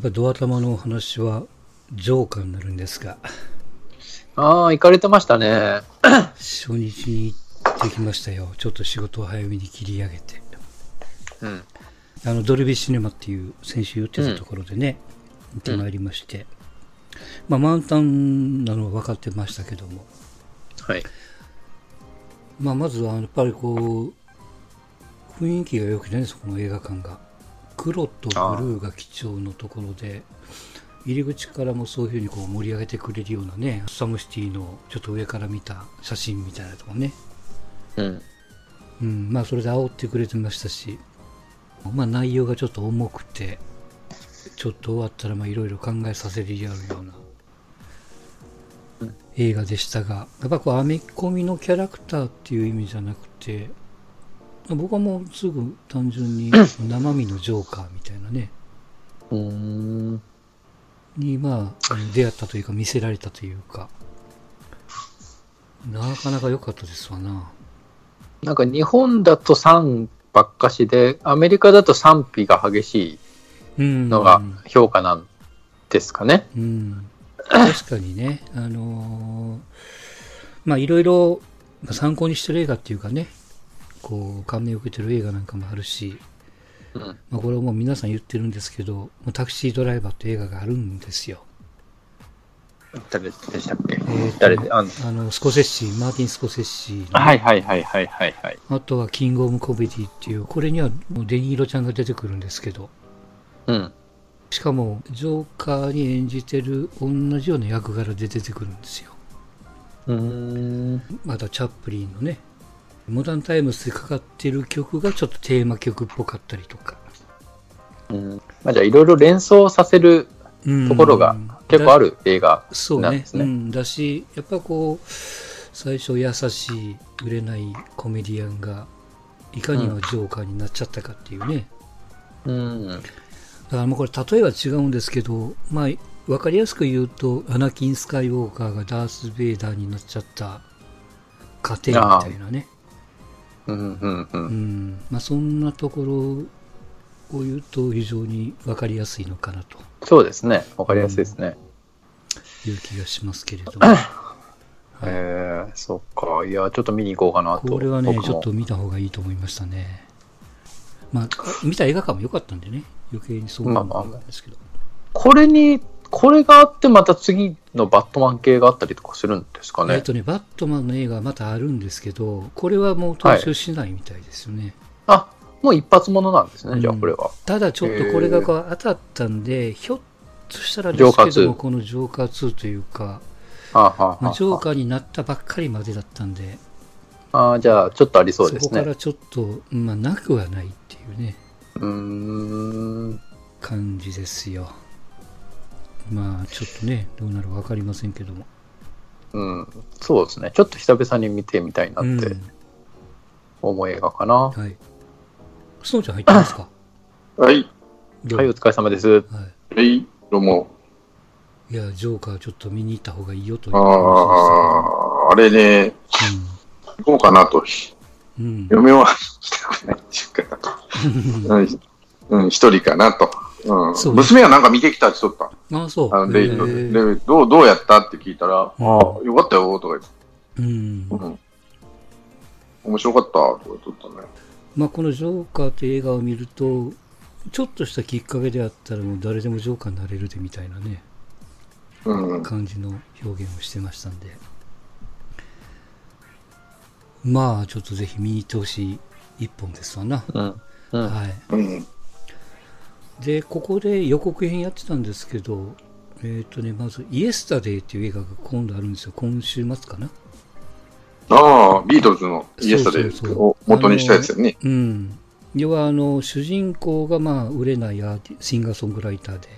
っぱりドア玉のお話はジョーカーになるんですが、ああ、行かれてましたね。初日に行ってきましたよ。ちょっと仕事を早めに切り上げて。うん。あの、ドルビーシネマっていう先週言ってたところでね、行ってまいりまして。まあ、満タンなのは分かってましたけども、はい。まあ、まずはやっぱりこう、雰囲気が良くてね、そこの映画館が。黒とブルーが基調のところで、入り口からもそういうふうにこう盛り上げてくれるようなね、サムシティのちょっと上から見た写真みたいなとこね。うん。うん、まあそれで煽ってくれてましたし、まあ内容がちょっと重くて、ちょっと終わったらまあいろいろ考えさせるようなうん映画でしたが、やっぱこうアメコミのキャラクターっていう意味じゃなくて、僕はもうすぐ単純に 生身のジョーカーみたいなね、うーん。にまあ出会ったというか見せられたというか、なかなか良かったですわな。なんか日本だと賛ばっかしで、アメリカだと賛否が激しうん。いのが評価なんですかね。うん、確かにね、あのーまあいろいろまあ参考にしてる映画っていうかね、こう感銘を受けてる映画なんかもあるし、うん。まあ、これはもう皆さん言ってるんですけど、タクシードライバーって映画があるんですよ。誰でしたっけ、えーと誰で？あのあの、スコセッシ、マーティン・スコセッシの、はいはいはいはいはいはい。あとはキング・オブ・コメディっていう、これにはもうデニーロちゃんが出てくるんですけど、うん。しかも、ジョーカーに演じてる同じような役柄で出てくるんですよ。うーん。またチャップリンのね、モダンタイムスでかかってる曲がちょっとテーマ曲っぽかったりとか。うんまあ、じゃあいろいろ連想させるうんところが結構ある映画そうねなんですね。うん、だし、やっぱこう、最初優しい、売れないコメディアンが、いかにはジョーカーになっちゃったかっていうね。うん。だからもうこれ例えは違うんですけど、まあ、わかりやすく言うと、アナキン・スカイウォーカーがダース・ベイダーになっちゃった過程みたいなね。うんうんう。うんん。まあ、そんなところを言うと非常にわかりやすいのかなとそうですね。わかりやすいですね。いう気がしますけれども。えー、そっか。いや、ちょっと見に行こうかなと。これはね、ちょっと見た方がいいと思いましたね。まあ、見た映画館も良かったんでね、余計にそう思うんですけど。これに、これがあってまた次のバットマン系があったりとかするんですかね。えっとね、バットマンの映画はまたあるんですけど、これはもう踏襲しないみたいですよね。あ、もう一発ものなんですね、じゃあうんこれは。ただちょっとこれがこう当たったんで、ひょっとしたらでジョーカー2すけども、このジョーカー2というか、ジョーカーになったばっかりまでだったんで、あーじゃあちょっとありそうですね。こからちょっと、まあ、なくはないっていうね、うーん。感じですよ。まあ、ちょっとね、どうなるか分かりませんけども。うん。そうですね。ちょっと久々に見てみたいなってうん思う映画かな。はい。スノーちゃん入ってますか？はい。はい、お疲れ様です。ははい。どうも。い。いや、ジョーカーちょっと見に行った方がいいよというああ、あれね、行こうかなと。話うん。うん。嫁はしたくないっていうか、うん うん、一人かなと。うんそうね娘はなんか見てきたって言っとっああ、そう。た。あのデイトで。へえで、どう、どうやったって聞いたら、ああ、うんよかったよ、とか言って。うん。うん。面白かった、とか言っとったね。まあ、このジョーカーという映画を見ると、ちょっとしたきっかけであったらもう誰でもジョーカーになれるでみたいなね、うん。感じの表現をしてましたんで。まあ、ちょっとぜひ見に行ってほしい一本ですわな。うん。うん。はい。うん。で、ここで予告編やってたんですけど、えっ、とね、まず、イエスタデイっていう映画が今度あるんですよ。今週末かな。ああ、ビートルズのイエスタでそうそうそうを元にしたやつよね。うん。要は、あの、主人公が、まあ、売れないシンガーソングライターで、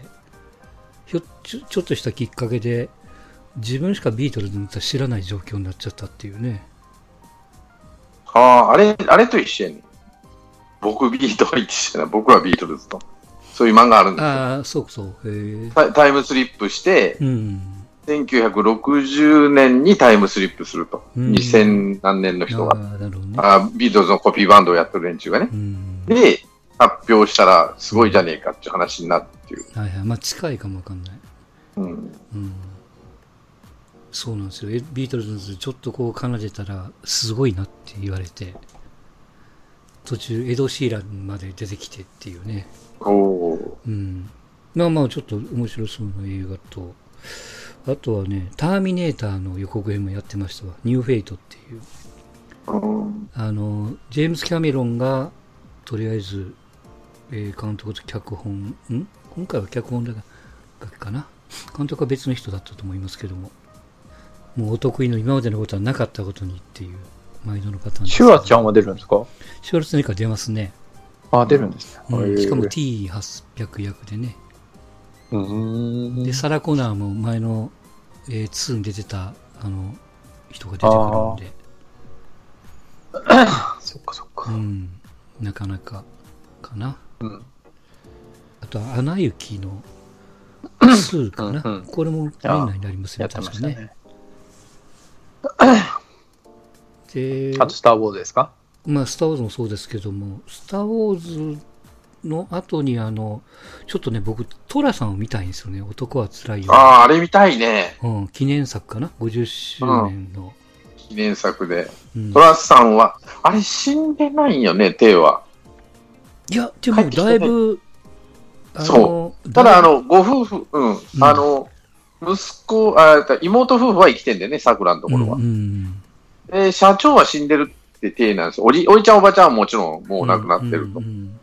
ひょちょちょっとしたきっかけで、自分しかビートルズの歌知らない状況になっちゃったっていうね。ああ、あれ、あれと一緒やねん。僕ビートル一緒やな。僕はビートルズと。そういう漫画あるんですよ。ああ、そうそう。へえ。タイタイムスリップして、うん。1960年にタイムスリップすると。うん2000何年の人が。あね。あビートルズのコピーバンドをやってる連中がね。うん。で、発表したらすごいじゃねえかっていう話になるっていう。はいはい。まあ近いかもわかんない。うん。うん。そうなんですよ。えビートルズちょっとこう奏でたらすごいなって言われて、途中エド・シーランまで出てきてっていうね。うん。まあまあちょっと面白そうな映画と、あとはね、ターミネーターの予告編もやってましたわ。 New Fate っていう。あの、ジェームス・キャメロンが、とりあえず、えー監督と脚本、ん？今回は脚本だけかな？監督は別の人だったと思いますけども、もうお得意の今までのことはなかったことにっていう、毎度のパターンシュワちゃんは出るんですか？シュワルツェネッガー出ますね。あ、出るんですね。うんしかもへー T800 役でね。うーん。で、サラ・コナーも前の、えー2に出てた、あの、人が出てくるんで、そっかそっうか。ん、なかなか、かな。うん。あとは、アナ雪の 2かな。うんうんこれも年内になりますよ、やってま確かね。で、あと、スター・ウォーズですか？まあ、スター・ウォーズもそうですけども、スター・ウォーズの後に、あの、ちょっとね、僕、トラさんを見たいんですよね。男は辛いよ。ああ、あれ見たいね。うん、記念作かな ?50 周年の。記念作で。うんトラスさんは、あれ死んでないんよね、テイは。いや、でも、だいぶ、あその、ただ、あの、ご夫婦、うん、んあの、息子、あ妹夫婦は生きてんだよね、桜のところは。うんうんで、社長は死んでるって体なんですよ。おじ、おいちゃんおばちゃんはもちろんもう亡くなってると。うんうん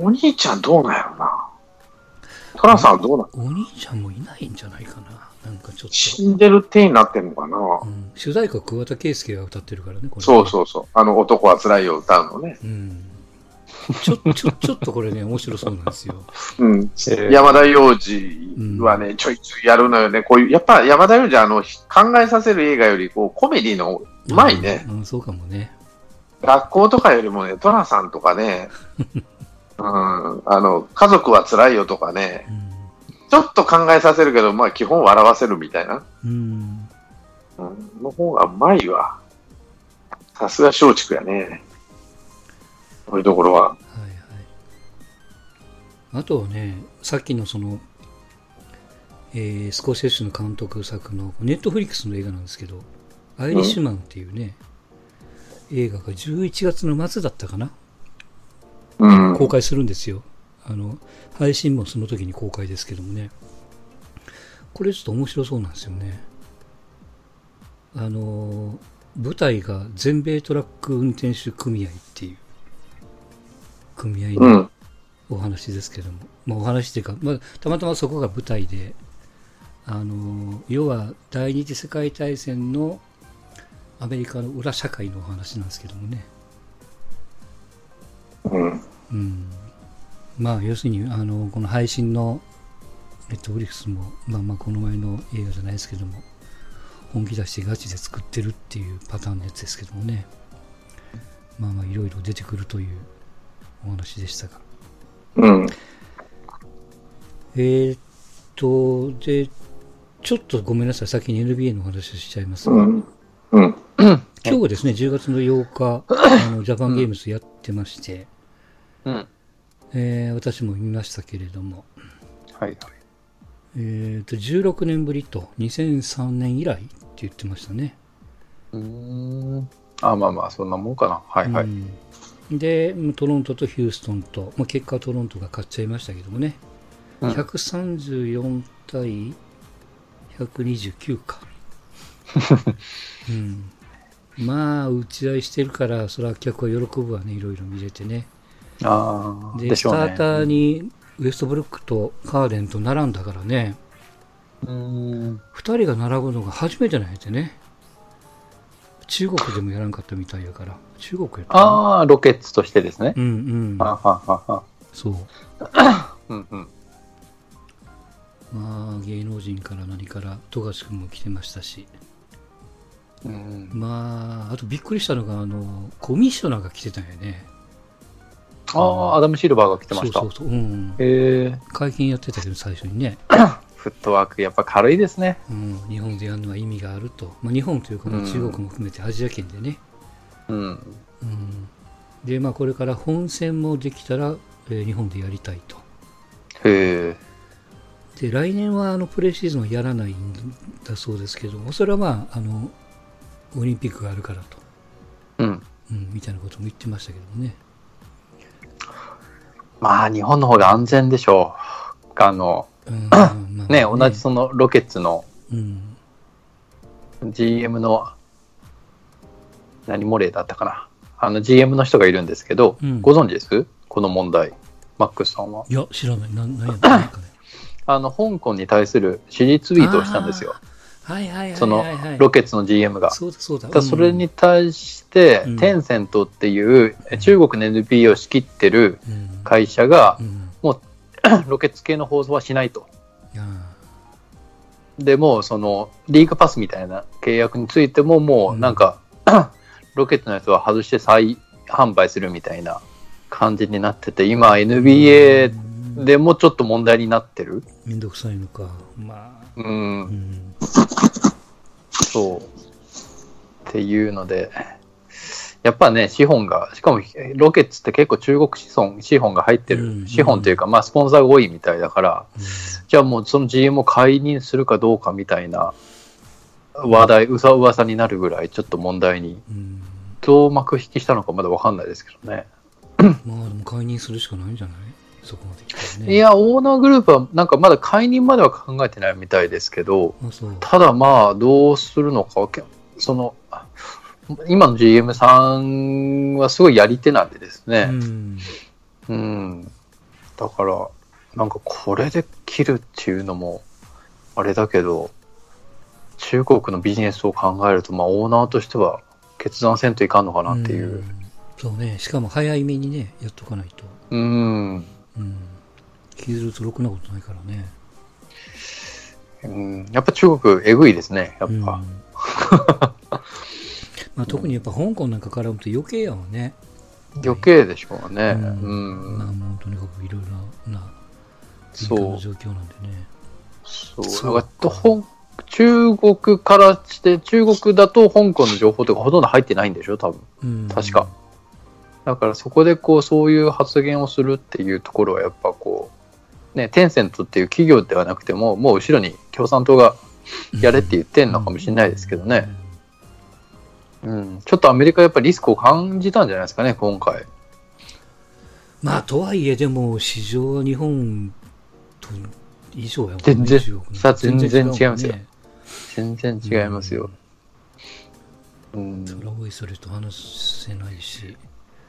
お兄ちゃんどうなんやろな。トラさんはどうなん？お兄ちゃんもいないんじゃないかな。なんかちょっと。死んでる体になってんのかな。うん、主題歌、桑田佳祐が歌ってるからね、これ。そうそうそう。あの、男は辛いよ歌うのね。うん。ちょ、ちょ、ちょっとこれね、面白そうなんですよ。うん。ー山田洋次はね、ちょいちょいやるのよね。こういう、やっぱ山田洋次あの、考えさせる映画より、こう、コメディのうまいね。うん。うん、そうかもね。学校とかよりもね、トラさんとかね、うん、あの、家族は辛いよとかね、ちょっと考えさせるけど、まあ基本笑わせるみたいな、うん。うん。うん、の方がうまいわ。さすが松竹やね。こういうところは。はいはい。あとはね、さっきのその、えー、スコセッシュの監督作の、ネットフリックスの映画なんですけど、アイリッシュマンっていうね、映画が11月の末だったかなうん。公開するんですよ。あの、配信もその時に公開ですけどもね。これちょっと面白そうなんですよね。あの、舞台が全米トラック運転手組合っていう組合のうん。お話ですけども、まあお話っていうか、まあ、たまたまそこが舞台で、あの、要は第二次世界大戦のアメリカの裏社会のお話なんですけどもね。うん。うん、まあ要するにあのこの配信のネットフリックスも、まあ、まあこの前の映画じゃないですけども本気出してガチで作ってるっていうパターンのやつですけどもねまあまあいろいろ出てくるというお話でしたがうん。えー、っとでちょっとごめんなさい先に NBA のお話をしちゃいますが、うん。うん。今日ですね10月の8日 あのジャパンゲームズやってまして、うん。えー私も見ましたけれどもはいはい。えー、と16年ぶりと2003年以来って言ってましたね。うーん。あ、まあまあ、そんなもんかな。はいはい。うんで、トロントとヒューストンと、まあ、結果はトロントが勝っちゃいましたけどもね、うん134対129か。うん、まあ、打ち合いしてるから、それは客は喜ぶわね、いろいろ見れてね。ああ、で、ね。スターターにウエストブルックとカーデンと並んだからね、うーん。2人が並ぶのが初めてなんやてね。中国でもやらんかったみたいやから。中国やったああ、ロケッツとしてですね。うんうん。はははは。そう。うんうん。まあ、芸能人から何から、富樫君も来てましたし。うん、まあ、あとびっくりしたのが、あの、コミッショナーが来てたんやね。ああ、アダム・シルバーが来てました。そうそうそう。うん。へえ会見やってたけど、最初にね。フットワーク、やっぱ軽いですね。うん。日本でやるのは意味があると。まあ、日本というか、中国も含めてアジア圏でね。うん。うん。で、まあ、これから本戦もできたら、えー日本でやりたいと。へえ。で、来年はあのプレシーズンはやらないんだそうですけども、それはまあ、あの、オリンピックがあるからと、うん。うん、みたいなことも言ってましたけどもね。まあ、日本の方が安全でしょう。あの、ね、同じそのロケッツのうん。GM の、何モレーだったかな。あの GM の人がいるんですけど、うんご存知です？この問題。マックスさんは？いや、知らない。ななんやったんですかね。あの、香港に対する支持ツイートをしたんですよ。はいはいはいはい、はい。そのロケッツの GM が。そうだそうだ。ただそれに対して、うんテンセントっていう中国の NPO を仕切ってる会社がう、ん。ロケッツ系の放送はしないと。あでもうそのリーグパスみたいな契約についてももうなんか、ロケットのやつは外して再販売するみたいな感じになってて今ー NBA うんでもちょっと問題になってるめんどくさいのか。まあ。うん、うん。そうっていうのでやっぱね資本がしかもロケッツって結構中国資本資本が入ってうんる資本というか、まあスポンサーが多いみたいだからじゃあもうその GM を解任するかどうかみたいな話題、うさ噂になるぐらいちょっと問題にうん。どう幕引きしたのかまだわかんないですけどね。まあでも解任するしかないんじゃない？そこまで来たらね。い、や、オーナーグループはなんかまだ解任までは考えてないみたいですけど。ただまあどうするのか、けその、今の GM さんはすごいやり手なんでですうね。ん。うん。だから、なんかこれで切るっていうのも、あれだけど、中国のビジネスを考えると、まあオーナーとしては決断せんといかんのかなっていう。んそうね。しかも早いめにね、やっとかないと。うん。うん。気づるとろくなことないからね。うん、やっぱ中国、えぐいですね、やっうん。ぱ。まあ特にやっぱ香港なんか絡むと余計やわね。余計でしょうね。ううんん。まあもうとにかくいろいろなそう。状況なんでね。そう。そう中国からして、中国だと香港の情報とかほとんど入ってないんでしょ、多分。うん。確か。だからそこでこう、そういう発言をするっていうところはやっぱこう、ね、テンセントっていう企業ではなくても、もう後ろに共産党がやれって言ってんのかもしれないですけどね。うん。ちょっとアメリカやっぱりリスクを感じたんじゃないですかね、今回。まあとはいえでも市場は日本と以上やもんね。全然さあ全然違いますよ全然違いますよ。うん。それはおいそれと話せないし。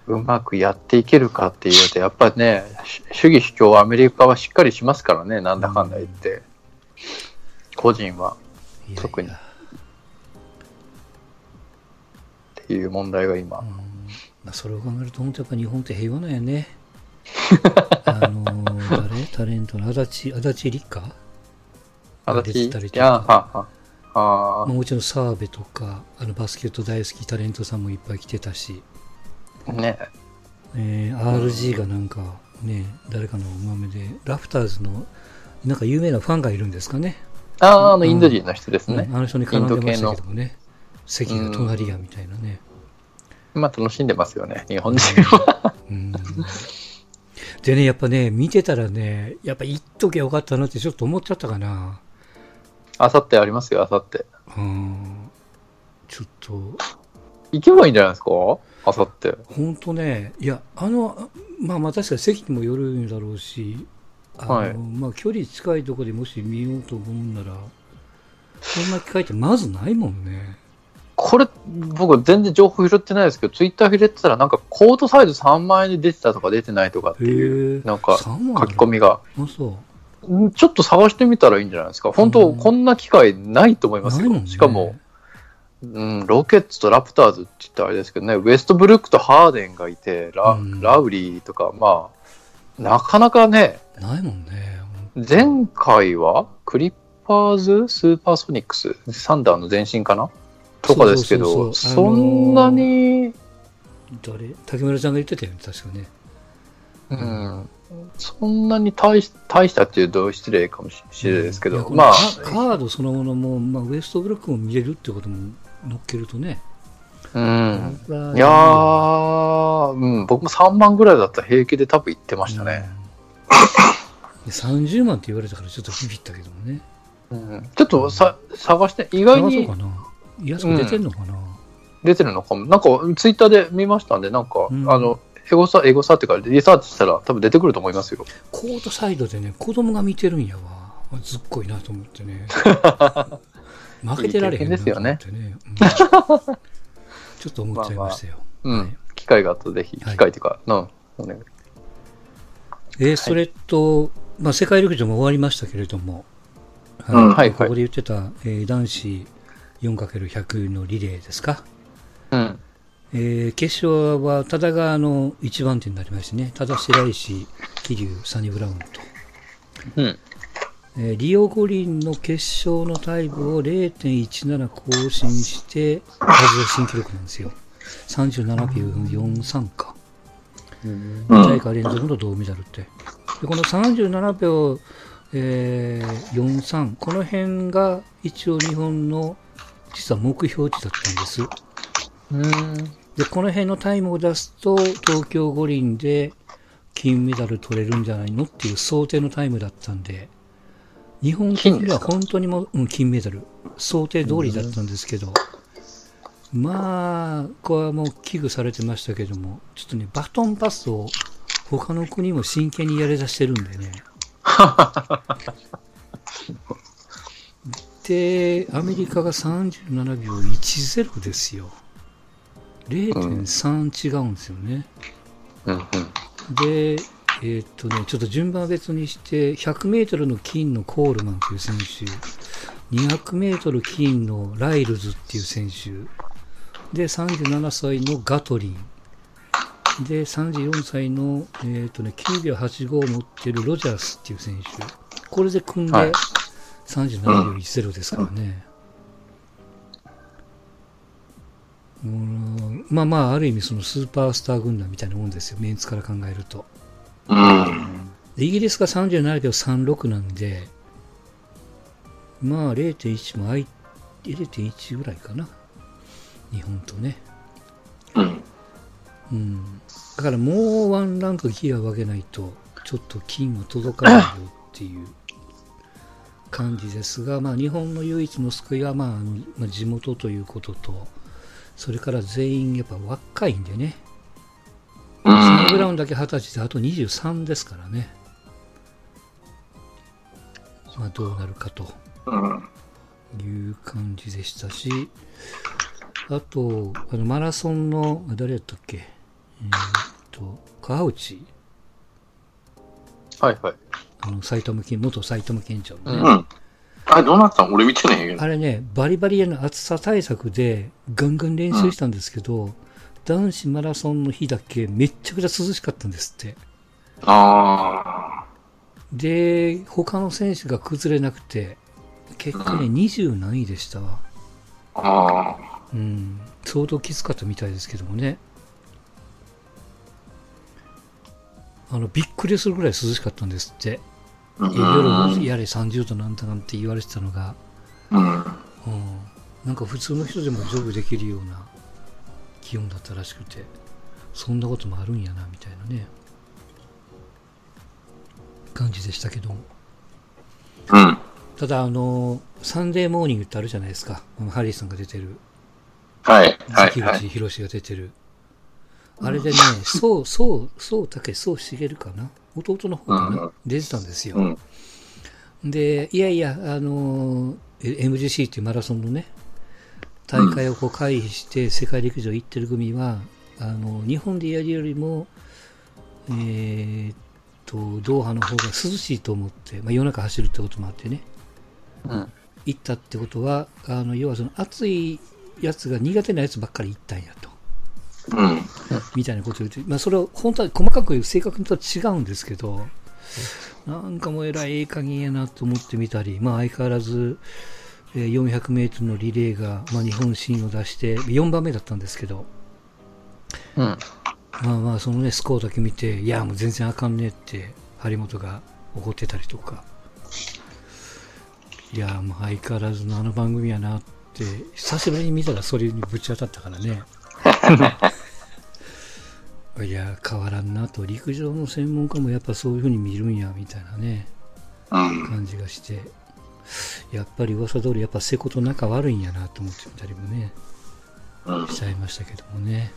うまくやっていけるかっていうと、やっぱね、し主義主張はアメリカはしっかりしますからね、なんだかんだ言って。個人はいやいや特にっていう問題が今うん。まあ、それを考えると、本当やっぱ日本って平和なんやね。あのー、誰？タレントの？足立、足立梨花？私、出てたりとか。あまあ、もちろん澤部とか、あのバスケット大好きタレントさんもいっぱい来てたし、あ、ね。えー RG がなんかね、誰かのお豆で、ラフターズのなんか有名なファンがいるんですかね。ああ、あの、インド人の人ですねうん。あの人に絡んでましたけどもね。席が隣やみたいなね。今楽しんでますよね、日本人は。うんでね、やっぱね、見てたらね、やっぱ行っときゃよかったなってちょっと思っちゃったかな。あさってありますよ、あさって。うん。ちょっと、行けばいいんじゃないですか？あさって。本当ね、いや、あの、まあまあ確かに席にもよるんだろうし、あの、はいまあ距離近いところでもし見ようと思うんなら、そんな機会ってまずないもんね。これ、僕全然情報拾ってないですけど、ツイッター拾ってたら、なんかコートサイズ3万円で出てたとか出てないとかっていう。なんか3万書き込みが。ちょっと探してみたらいいんじゃないですか。本当、うんこんな機会ないと思いますよ。しかも、うん、ロケッツとラプターズって言ったらあれですけどね、ウエストブルックとハーデンがいて、ラ,、うんラウリーとか、まあ、なかなかね、ないもんね。前回はクリッパーズ、スーパーソニックス、サンダーの前身かな？とかですけど、そんなに、誰？竹村ちゃんが言ってたよね、確かね。うん、そんなに大し大したっていうと失礼かもしれないですけど、いやこのまあ、カカードそのものも、まあ、ウエストブルックも見れるってことも乗っけるとね、うん。いやー、うん、僕も3万ぐらいだったら平気で多分行ってましたね。うん30万って言われたからちょっとビビったけどもね。うん、ちょっとさ探して、意外にあそうかな。安く出てんのかな？出てるのかも。なんか、ツイッターで見ましたんで、なんか、うんあの、エゴサ、エゴサっていうか、リサーチしたら多分出てくると思いますよ。コートサイドでね、子供が見てるんやわ。ずっこいなと思ってね。負けてられへんなと思ってね。うん ちょっと思っちゃいましたよ。うん。はい機会があったらぜひ、はい機会っていうか、うん。お願いえーそれと、まあ、世界陸上も終わりましたけれども、うんはいここで言ってた、えー男子 4×100 のリレーですか？うん。えー決勝は多田があの一番手になりましてね、多田白石、桐生、サニブラウンと、うん。えーリオ五輪の決勝のタイムを0.17更新して、外新記録なんですよ。37秒43か。うん。2大会連続の銅メダルって。でこの37秒、えー43、この辺が一応日本の実は目標値だったんです。うん。で、この辺のタイムを出すと、東京五輪で金メダル取れるんじゃないのっていう想定のタイムだったんで、日本的には本当にもう、うん、金メダル、想定通りだったんですけど、まあ、これはもう危惧されてましたけども、ちょっとね、バトンパスを他の国も真剣にやり出してるんでね。で、アメリカが37秒10ですよ。0.3違うんですよね。うん。うん。で、えーっとね、ちょっと順番別にして、100メートルの金のコールマンという選手、200メートル金のライルズっていう選手、で、37歳のガトリン、で、34歳の、えーっとね、9秒85を持ってるロジャースっていう選手、これで組んではい37秒10ですからね。うんまあまあ、ある意味そのスーパースター軍団みたいなもんですよ、メンツから考えると。うん。でイギリスが37秒36なんで、まあ0.1もあい、0.1ぐらいかな。日本とね。うん。うん。だからもうワンランクギアを上げないと、ちょっと金は届かないよっていう感じですが、まあ日本の唯一の救いは、まああの、まあ、地元ということと、それから全員やっぱ若いんでね。うサニブラん。ウンだけ20歳であと23ですからね。まあどうなるかとうん。いう感じでしたし、あと、あのマラソンの、あ誰やったっけ？えーっと、川内、はいはい。あの埼玉県、元埼玉県庁のね、うん。あれ、どうなったん？俺見てないけど。あれね、バリバリへの暑さ対策でガンガン練習したんですけど、男子マラソンの日だけめっちゃくちゃ涼しかったんですって。あで、他の選手が崩れなくて、結果ね、20何位でしたわ。あ。ああ。うん、相当きつかったみたいですけどもね。あの、びっくりするぐらい涼しかったんですって。うん。夜やれ30度なんだなんて言われてたのが、うん。うん、なんか普通の人でもジョグできるような気温だったらしくて、そんなこともあるんやな、みたいなね、感じでしたけども。うん。ただ、あの、サンデーモーニングってあるじゃないですか。ハリーさんが出てる。はい。はい。関はい。口宏が出てる。あれでね、そう、そう、そう、たけ、そう、しげるかな弟の方かうんな出てたんですよ。うん。で、いやいや、あの MGC っていうマラソンのね、大会をこう回避して世界陸上行ってる組は、あの、日本でやるよりも、えーっと、ドーハの方が涼しいと思って、まあ夜中走るってこともあってね、うん。行ったってことは、あの、要はその暑いやつが苦手なやつばっかり行ったんやと。うん。みたいなことを言って、まあ、それを本当は細かく正確にとは違うんですけど、なんかもうえらいええ加減やなと思ってみたり、まあ、相変わらず、えー400メートルのリレーが、まあ、日本新を出して、4番目だったんですけど、うん。まあまあ、そのね、スコアだけ見て、いや、もう全然あかんねって、張本が怒ってたりとか、いや、もう相変わらずのあの番組やなって、久しぶりに見たらそれにぶち当たったからね、いや、変わらんなと、陸上の専門家もやっぱそういうふうに見るんや、みたいなね、うん。感じがして、やっぱり噂通り、やっぱ瀬古と仲悪いんやなと思ってみたりもね、うん。しちゃいましたけどもね。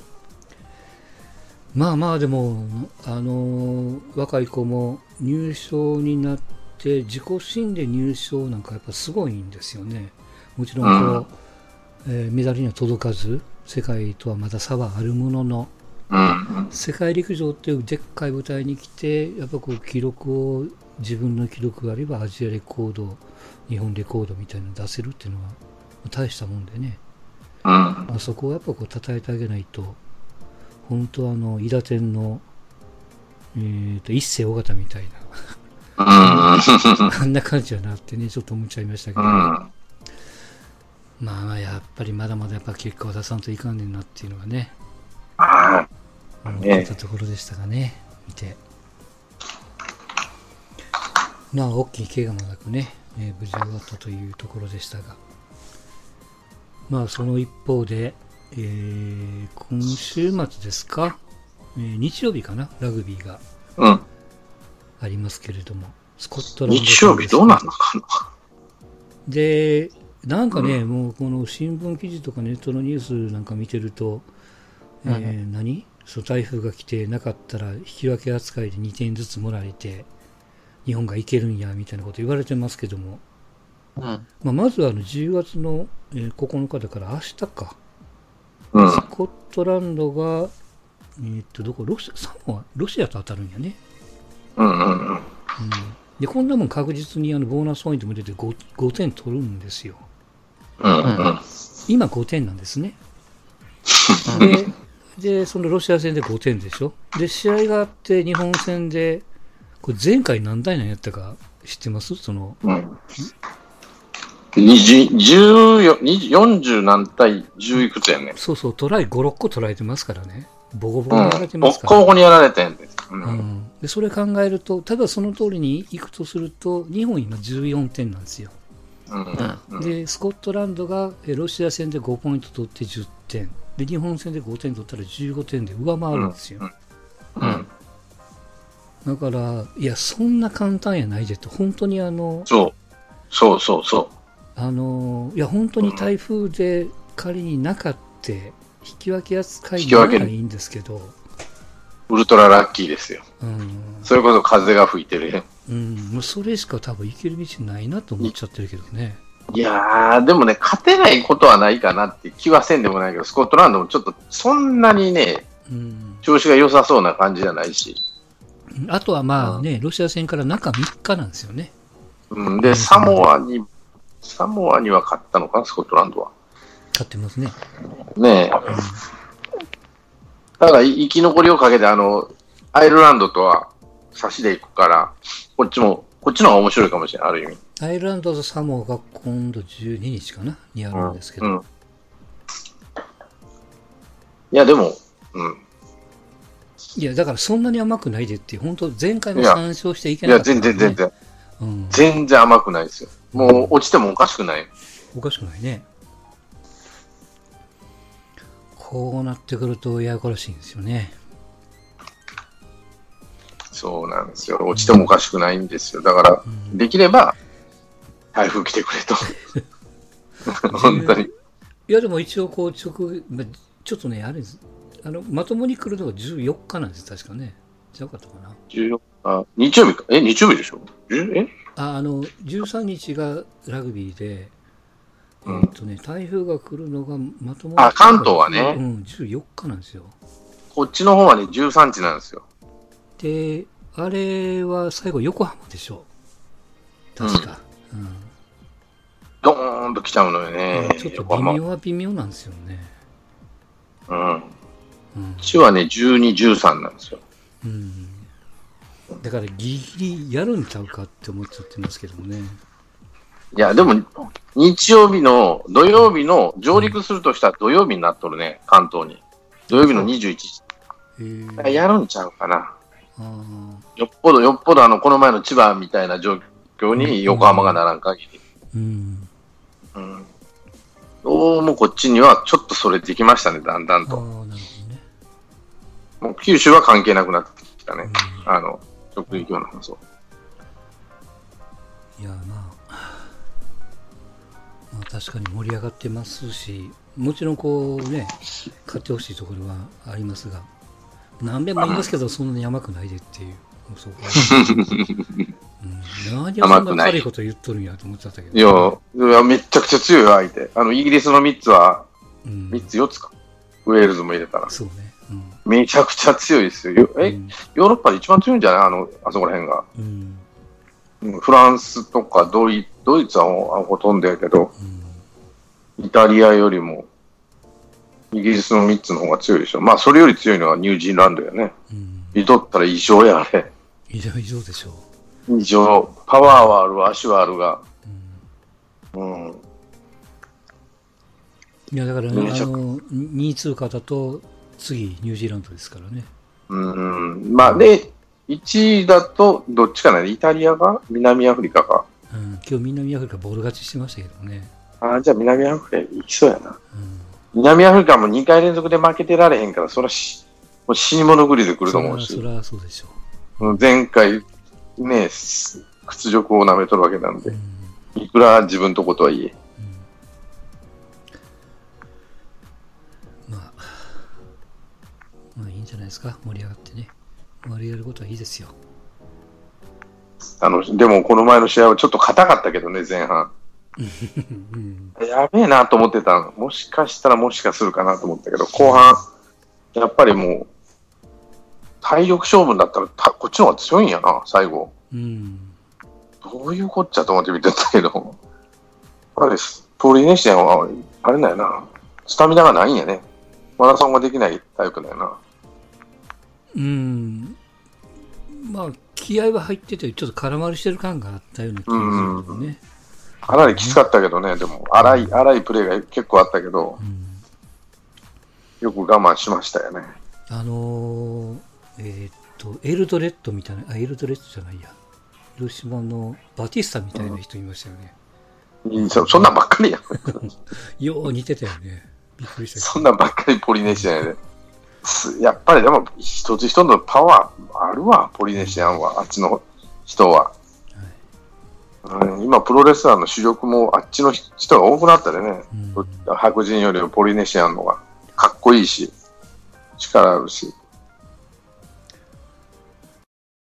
まあまあでも、あのー若い子も入賞になって、自己新で入賞なんかやっぱすごいんですよね。もちろんこう、えーメダルには届かず、世界とはまだ差はあるものの、うん。世界陸上っていうでっかい舞台に来て、やっぱこう記録を、自分の記録あるいはアジアレコード、日本レコードみたいなの出せるっていうのは大したもんでね。うん。まあ、そこをやっぱこう叩いてあげないと、本当あの、伊田天の、えー、と一世尾形みたいうん。な、あんな感じやなってね、ちょっと思っちゃいましたけど、うん。まあやっぱりまだまだやっぱ結果を出さんといかんねんなっていうのがね、あ思ったところでしたがね、見て。まあ、大きい怪我もなくね、えー無事終わったというところでしたが、まあ、その一方で、えー今週末ですか、えー日曜日かな、ラグビーがうん。ありますけれども、スコットランド戦日曜日どうなんのかな？で、なんかね、もうこの新聞記事とかネットのニュースなんか見てると、えー何？そう台風が来てなかったら引き分け扱いで2点ずつもらえて、日本がいけるんやみたいなこと言われてますけども、うん。まあ、まずはあの10月の、えー9日だから明日か、うん。スコットランドが、えーっと、どこ、ロシア、サモア、ロシアと当たるんやね。うんうんうん。うん、で、こんなもん確実にあのボーナスポイントも出て 5, 5点取るんですよ。うんうん。今5点なんですね。で、で、そのロシア戦で5点でしょ？で、試合があって日本戦で、これ前回何対何やったか知ってます？その、うん。20 14 20 40何対10いくつやねん。そうそう、トライ5、6個取られてますからね。ボコボコうん。にやられてますから。交互にやられてんです。う。うんん、でそれ考えると、ただその通りにいくとすると、日本今14点なんですよ。うん。うん。で、スコットランドがえロシア戦で5ポイント取って10点。で、日本戦で5点取ったら15点で上回るんですよ。うん。だから、いや、そんな簡単やないでと、本当にあの、そう。そうそうそあの、いや、本当に台風で仮になかって、引き分け扱いにならないんですけど、う。ウルトララッキーですよ。うん、それこそ風が吹いてるね。うん、もうそれしか多分行ける道ないなと思っちゃってるけどね。いやー、でもね、勝てないことはないかなって気はせんでもないけど、スコットランドもちょっとそんなにね、うん、調子が良さそうな感じじゃないし。あとはまあね、ロシア戦から中3日なんですよね。うん、で、サモアに、サモアには勝ったのかな、スコットランドは。勝ってますね。ねえ。ただ、い生き残りをかけて、あの、アイルランドとは差しでいくから、こっちも、こっちの方が面白いかもしれない、ある意味。アイルランドとサモアが今度12日かなにあるんですけど、うん。いや、でも、うん。いや、だからそんなに甘くないでっていう、本当前回もいや3勝していけいや、なかったから、ね。全然、全然。うん。全然甘くないですよ。もう、落ちてもおかしくない。おかしくないね。こうなってくるとややこらしいんですよね。そうなんですよ。落ちてもおかしくないんですよ。だから、うんできれば、台風来てくれと。本当に。いや、でも一応こう直、まちょっとね、あれです。あの、まともに来るのが14日なんです、確かね。じゃなかったかな。14あ、日曜日か。え、日曜日でしょ？10え？あ、あの、13日がラグビーで、うんえっとね、台風が来るのがまともにあ関東はねうん、14日なんですよ。こっちの方はね、13日なんですよ。で、あれは最後横浜でしょ確か。うんドーンと来ちゃうのよね。ちょっと微妙は微妙なんですよね。うん。うんちはね、12、13なんですよ。うん、だからギリギリやるんちゃうかって思っちゃってますけどもね。いや、でも、日曜日の、土曜日の上陸するとしたら土曜日になっとるね、関東に。土曜日の21時。えー、やるんちゃうかな。あよっぽど、よっぽどあの、この前の千葉みたいな状況に横浜がならん限り。ーうん。うん。どうもこっちにはちょっとそれてきましたね、だんだんと。ああなるほどね、もう九州は関係なくなってきたね。うあの、食域の話を。ん、いやまあまあ確かに盛り上がってますしもちろんこうね買ってほしいところはありますが何べんも言いますけどそんなに甘くないでっていうそこうん、何をそんな悪いこと言っとるんやと思っちゃったけどいや、いやめっちゃくちゃ強い相手。あの、イギリスの3つは、うん、3つ4つか。ウェールズも入れたら。そうねうんめちゃくちゃ強いですよ。よえ、うんヨーロッパで一番強いんじゃない？あの、あそこら辺が。うんうんフランスとかドイドイツはほとんどやけど、うんイタリアよりも、イギリスの3つの方が強いでしょ。まあ、それより強いのはニュージーランドやね。うん見とったら異常や、あれ。異常異常でしょ異常。パワーはある、足はあるが。う、うんうん。いやだから、めちゃあの2位通過だと次ニュージーランドですからねうん。まあ、で、1位だと、どっちかな、イタリアが南アフリカか？うん、今日南アフリカボール勝ちしてましたけどね、あじゃあ南アフリカ行きそうやな。うん、南アフリカも2回連続で負けてられへんから、そらし、もう死に物狂いで来ると思うし。そりゃそうでしょうん前回、ね、す屈辱を舐めとるわけなんう、で。う、ん。いくら自分とことはいえ。うん、まあまあいいんじゃないですか。盛り上がってね。盛り上がることはいいですよ、あの、でもこの前の試合はちょっと硬かったけどね、前半。うん。やべえなと思ってた。の。もしかしたらもしかするかなと思ったけど、後半、やっぱりもう、体力勝負だったらた、こっちの方が強いんやな、最後。うんどういうこっちゃと思って見てたけど、あれです。ポリネシアンは、あれなんやな、スタミナがないんやね。マラソンができないタイプだよな。うんまあ気合は入っててちょっと空回りしてる感があったような気がするけどね、かなりきつかったけどね、でも、荒い、荒いプレーが結構あったけど、うんよく我慢しましたよね。あのーえーっと、エルドレッドみたいな、あ、エルドレッドじゃないや。広島のバティスタみたいな人いましたよね。いいそそんなんばっかりやん。よう似てたよね。びっくりしたそんなんばっかりポリネシアンやで。すやっぱりでも、一つ一つのパワーあるわ、ポリネシアンは、あっちの人は。うん、今、プロレスラーの主力もあっちの人が多くなったでね、うん白人よりもポリネシアンのがかっこいいし、力あるし、